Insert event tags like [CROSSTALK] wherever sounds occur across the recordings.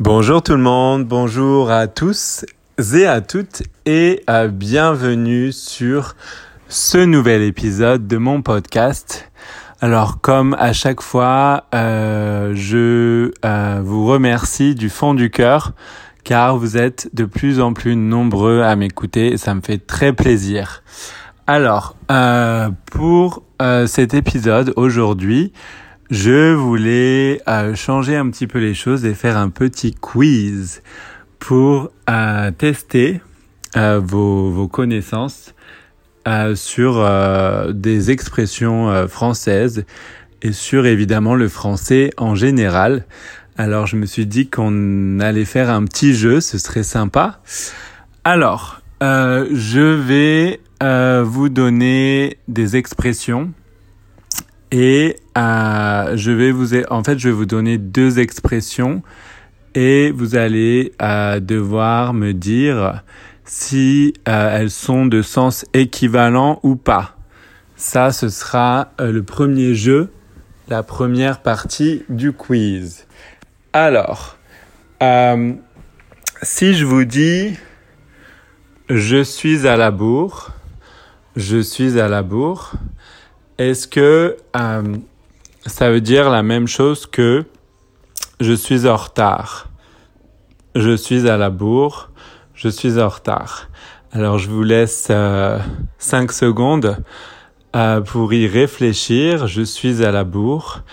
Bonjour tout le monde, bonjour à tous et à toutes et bienvenue sur ce nouvel épisode de mon podcast. Alors comme à chaque fois, euh, je euh, vous remercie du fond du cœur car vous êtes de plus en plus nombreux à m'écouter et ça me fait très plaisir. Alors, euh, pour cet épisode aujourd'hui, je voulais euh, changer un petit peu les choses et faire un petit quiz pour euh, tester euh, vos, vos, connaissances sur des expressions françaises et sur évidemment le français en général. Alors je me suis dit qu'on allait faire un petit jeu, ce serait sympa. Alors, je vais vous donner des expressions et euh, je vais vous, en fait, je vais vous donner deux expressions et vous allez euh, devoir me dire si euh, elles sont de sens équivalent ou pas. Ça, ce sera euh, le premier jeu, la première partie du quiz. Alors, euh, si je vous dis je suis à la bourre, je suis à la bourre, est-ce que euh, ça veut dire la même chose que je suis en retard? Je suis à la bourre, je suis en retard. Alors je vous laisse euh, 5 secondes euh, pour y réfléchir. Je suis à la bourre.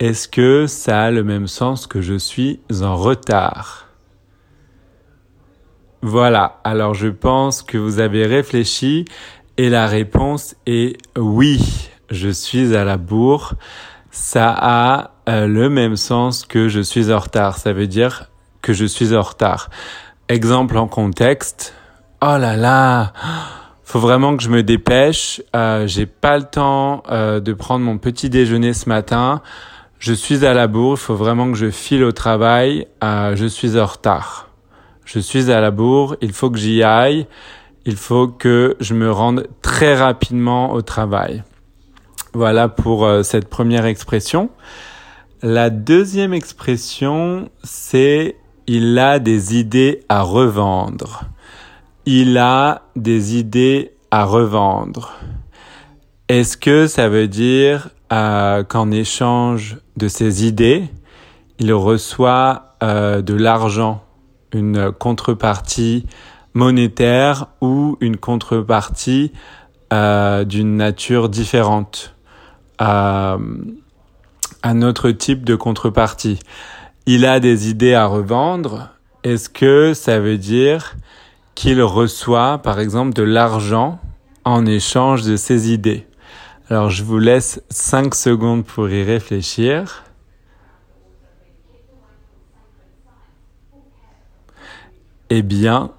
Est-ce que ça a le même sens que je suis en retard? Voilà, alors je pense que vous avez réfléchi et la réponse est oui je suis à la bourre, ça a euh, le même sens que je suis en retard. Ça veut dire que je suis en retard. Exemple en contexte. Oh là là, faut vraiment que je me dépêche. Euh, J'ai pas le temps euh, de prendre mon petit déjeuner ce matin. Je suis à la bourre. Il faut vraiment que je file au travail. Euh, je suis en retard. Je suis à la bourre. Il faut que j'y aille. Il faut que je me rende très rapidement au travail. Voilà pour euh, cette première expression. La deuxième expression, c'est il a des idées à revendre. Il a des idées à revendre. Est-ce que ça veut dire euh, qu'en échange de ses idées, il reçoit euh, de l'argent, une contrepartie monétaire ou une contrepartie d'une nature différente? À, un autre type de contrepartie. Il a des idées à revendre. Est-ce que ça veut dire qu'il reçoit, par exemple, de l'argent en échange de ses idées? Alors, je vous laisse 5 secondes pour y réfléchir. Eh bien,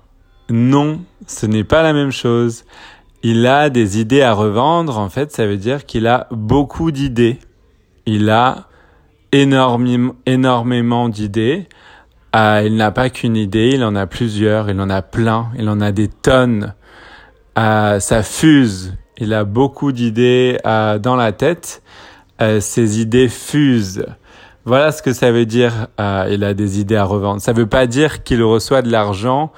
non, ce n'est pas la même chose il a des idées à revendre, en fait, ça veut dire qu'il a beaucoup d'idées. Il a énormément, d'idées. Euh, il n'a pas qu'une idée, il en a plusieurs, il en a plein, il en a des tonnes. Euh, ça fuse. Il a beaucoup d'idées euh, dans la tête. Ces idées fusent. Voilà ce que ça veut dire. Il a des idées à revendre. Ça veut pas dire qu'il reçoit de l'argent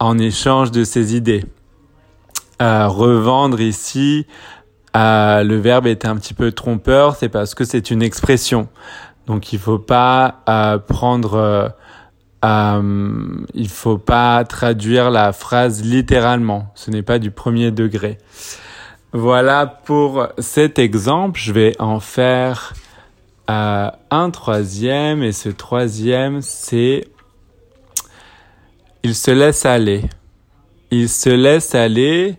en échange de ses idées revendre ici, le verbe est un petit peu trompeur, c'est parce que c'est une expression. Donc il faut pas prendre, euh, il faut pas traduire la phrase littéralement. Ce n'est pas du premier degré. Voilà pour cet exemple. Je vais en faire euh, un troisième et ce troisième c'est il se laisse aller. Il se laisse aller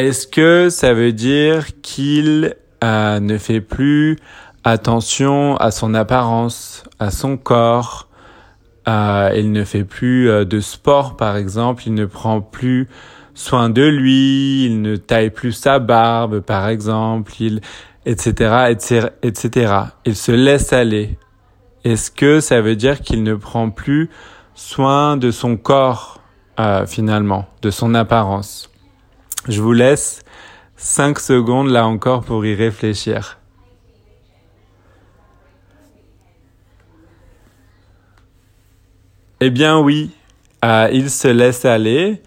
est-ce que ça veut dire qu'il euh, ne fait plus attention à son apparence, à son corps euh, Il ne fait plus euh, de sport, par exemple. Il ne prend plus soin de lui. Il ne taille plus sa barbe, par exemple. Etc., etc., etc. Il se laisse aller. Est-ce que ça veut dire qu'il ne prend plus soin de son corps, finalement, de son apparence? Je vous laisse 5 secondes là encore pour y réfléchir. Eh bien oui, euh, il se laisse aller.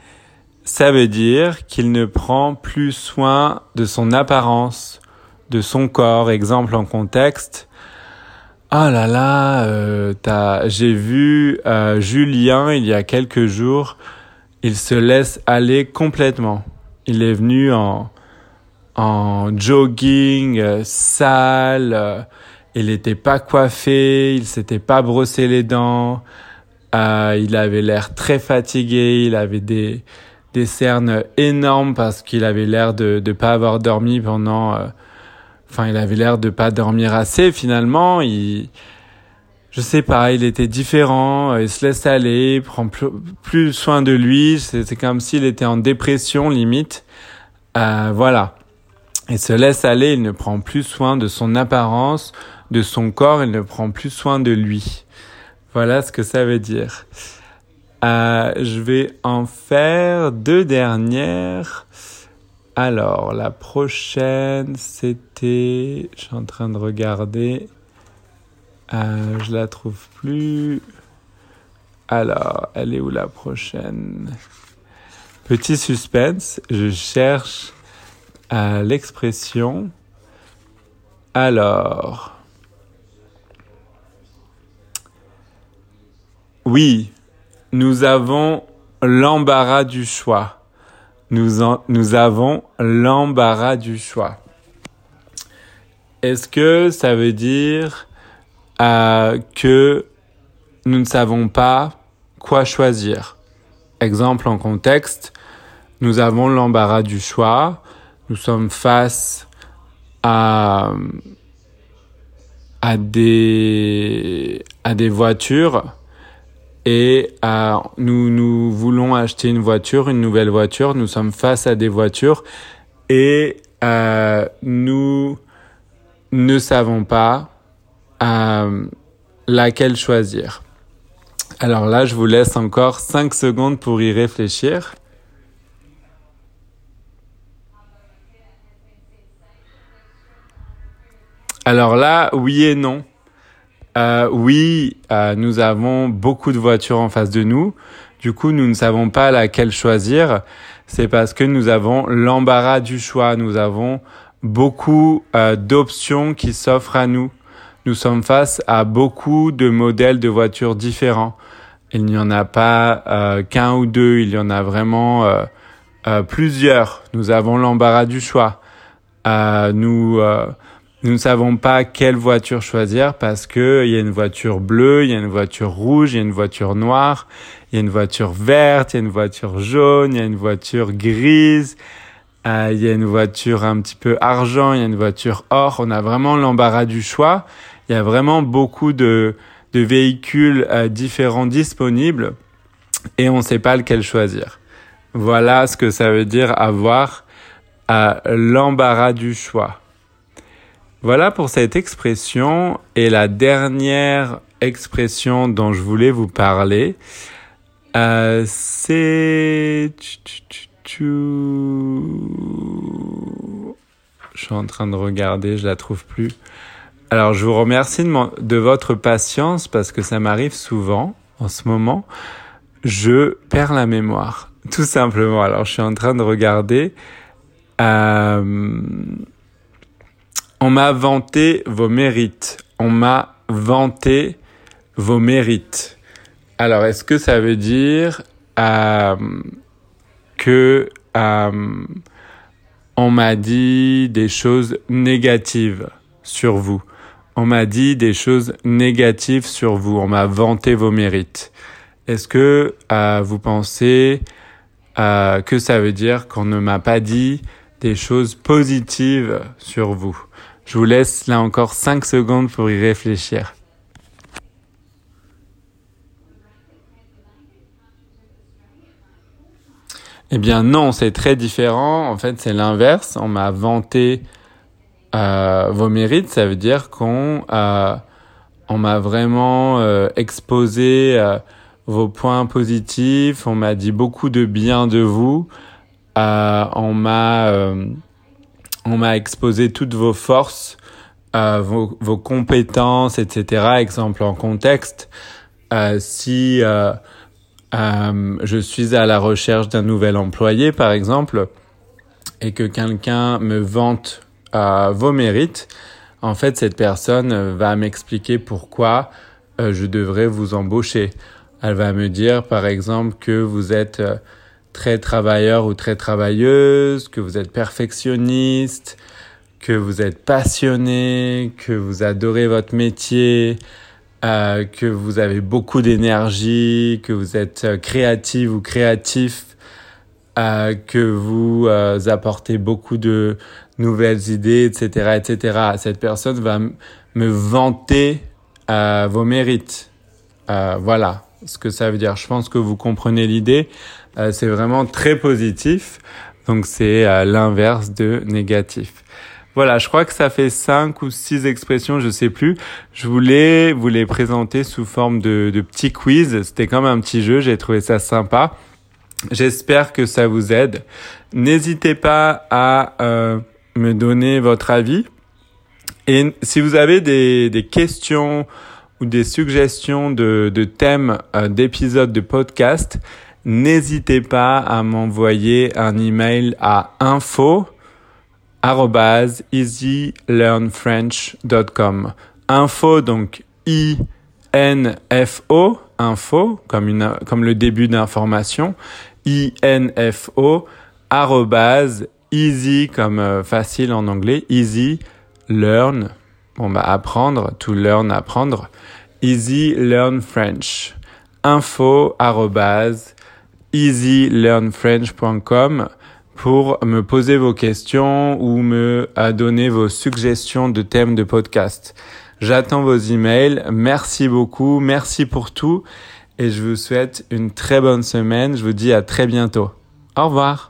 Ça veut dire qu'il ne prend plus soin de son apparence, de son corps. Exemple en contexte. Ah là là, euh, j'ai vu euh, Julien il y a quelques jours. Il se laisse aller complètement. Il est venu en, en jogging, euh, sale. Euh, il n'était pas coiffé, il s'était pas brossé les dents. Euh, il avait l'air très fatigué. Il avait des des cernes énormes parce qu'il avait l'air de ne pas avoir dormi pendant Enfin, il avait l'air de pas dormir assez finalement. Il, je sais pas, il était différent. Il se laisse aller, prend plus, soin de lui. C'est comme s'il était en dépression limite. Euh, voilà. Il se laisse aller. Il ne prend plus soin de son apparence, de son corps. Il ne prend plus soin de lui. Voilà ce que ça veut dire. Euh, je vais en faire deux dernières. Alors, la prochaine, c'était... Je suis en train de regarder. Euh, je la trouve plus. Alors, elle est où la prochaine? Petit suspense, je cherche euh, l'expression. Alors... Oui, nous avons l'embarras du choix nous, nous avons l'embarras du choix. Est-ce que ça veut dire euh, que nous ne savons pas quoi choisir Exemple en contexte, nous avons l'embarras du choix, nous sommes face à, à, des, à des voitures et euh, nous, nous voulons acheter une voiture, une nouvelle voiture. Nous sommes face à des voitures et euh, nous ne savons pas euh, laquelle choisir. Alors là, je vous laisse encore 5 secondes pour y réfléchir. Alors là, oui et non. Euh, oui, euh, nous avons beaucoup de voitures en face de nous. Du coup, nous ne savons pas laquelle choisir. C'est parce que nous avons l'embarras du choix. Nous avons beaucoup euh, d'options qui s'offrent à nous. Nous sommes face à beaucoup de modèles de voitures différents. Il n'y en a pas euh, qu'un ou deux, il y en a vraiment euh, plusieurs. Nous avons l'embarras du choix. nous nous ne savons pas quelle voiture choisir parce que il y a une voiture bleue, il y a une voiture rouge, il y a une voiture noire, il y a une voiture verte, il y a une voiture jaune, il y a une voiture grise, euh, il y a une voiture un petit peu argent, il y a une voiture or. On a vraiment l'embarras du choix. Il y a vraiment beaucoup de, de véhicules euh, différents disponibles et on ne sait pas lequel choisir. Voilà ce que ça veut dire avoir euh, l'embarras du choix. Voilà pour cette expression et la dernière expression dont je voulais vous parler, euh, c'est... Je suis en train de regarder, je la trouve plus. Alors je vous remercie de, votre patience parce que ça m'arrive souvent en ce moment. Je perds la mémoire, [LAUGHS] tout simplement. Alors je suis en train de regarder. Euh, on m'a vanté vos mérites. On m'a vanté vos mérites. Alors, est-ce que ça veut dire euh, que euh, on m'a dit des choses négatives sur vous On m'a dit des choses négatives sur vous. On m'a vanté vos mérites. Est-ce que euh, vous pensez que ça veut dire qu'on ne m'a pas dit des choses positives sur vous? Je vous laisse là encore 5 secondes pour y réfléchir. Eh bien non, c'est très différent. En fait, c'est l'inverse. On m'a vanté euh, vos mérites. Ça veut dire qu'on euh, on m'a vraiment euh, exposé vos points positifs. On m'a dit beaucoup de bien de vous. on m'a on m'a exposé toutes vos forces, euh, vos, vos, compétences, etc. Exemple en contexte, euh, si euh, euh, je suis à la recherche d'un nouvel employé, par exemple, et que quelqu'un me vante vos mérites, en fait, cette personne va m'expliquer pourquoi je devrais vous embaucher. Elle va me dire, par exemple, que vous êtes très travailleur ou très travailleuse, que vous êtes perfectionniste, que vous êtes passionné, que vous adorez votre métier, euh, que vous avez beaucoup d'énergie, que vous êtes euh, créative ou créatif, euh, que vous euh, apportez beaucoup de nouvelles idées, etc., etc. Cette personne va me vanter euh, vos mérites. voilà ce que ça veut dire. Je pense que vous comprenez l'idée. c'est vraiment très positif. Donc c'est l'inverse de négatif. Voilà, je crois que ça fait cinq ou six expressions, je sais plus. Je voulais vous les présenter sous forme de, de petits quiz. C'était comme un petit jeu, j'ai trouvé ça sympa. J'espère que ça vous aide. N'hésitez pas à euh, me donner votre avis. Et si vous avez des, des questions ou des suggestions de, de thèmes euh, d'épisodes de podcast, n'hésitez pas à m'envoyer un email à info easylearnfrench.com. Info, donc I-N-F-O, info, comme, une, comme le début d'information, I-N-F-O, easy, comme euh, facile en anglais, easy, learn, bon bah apprendre, to learn, apprendre, easy learn French. Info, arrobase, easylearnfrench.com pour me poser vos questions ou me donner vos suggestions de thèmes de podcast. J'attends vos emails. Merci beaucoup. Merci pour tout. Et je vous souhaite une très bonne semaine. Je vous dis à très bientôt. Au revoir.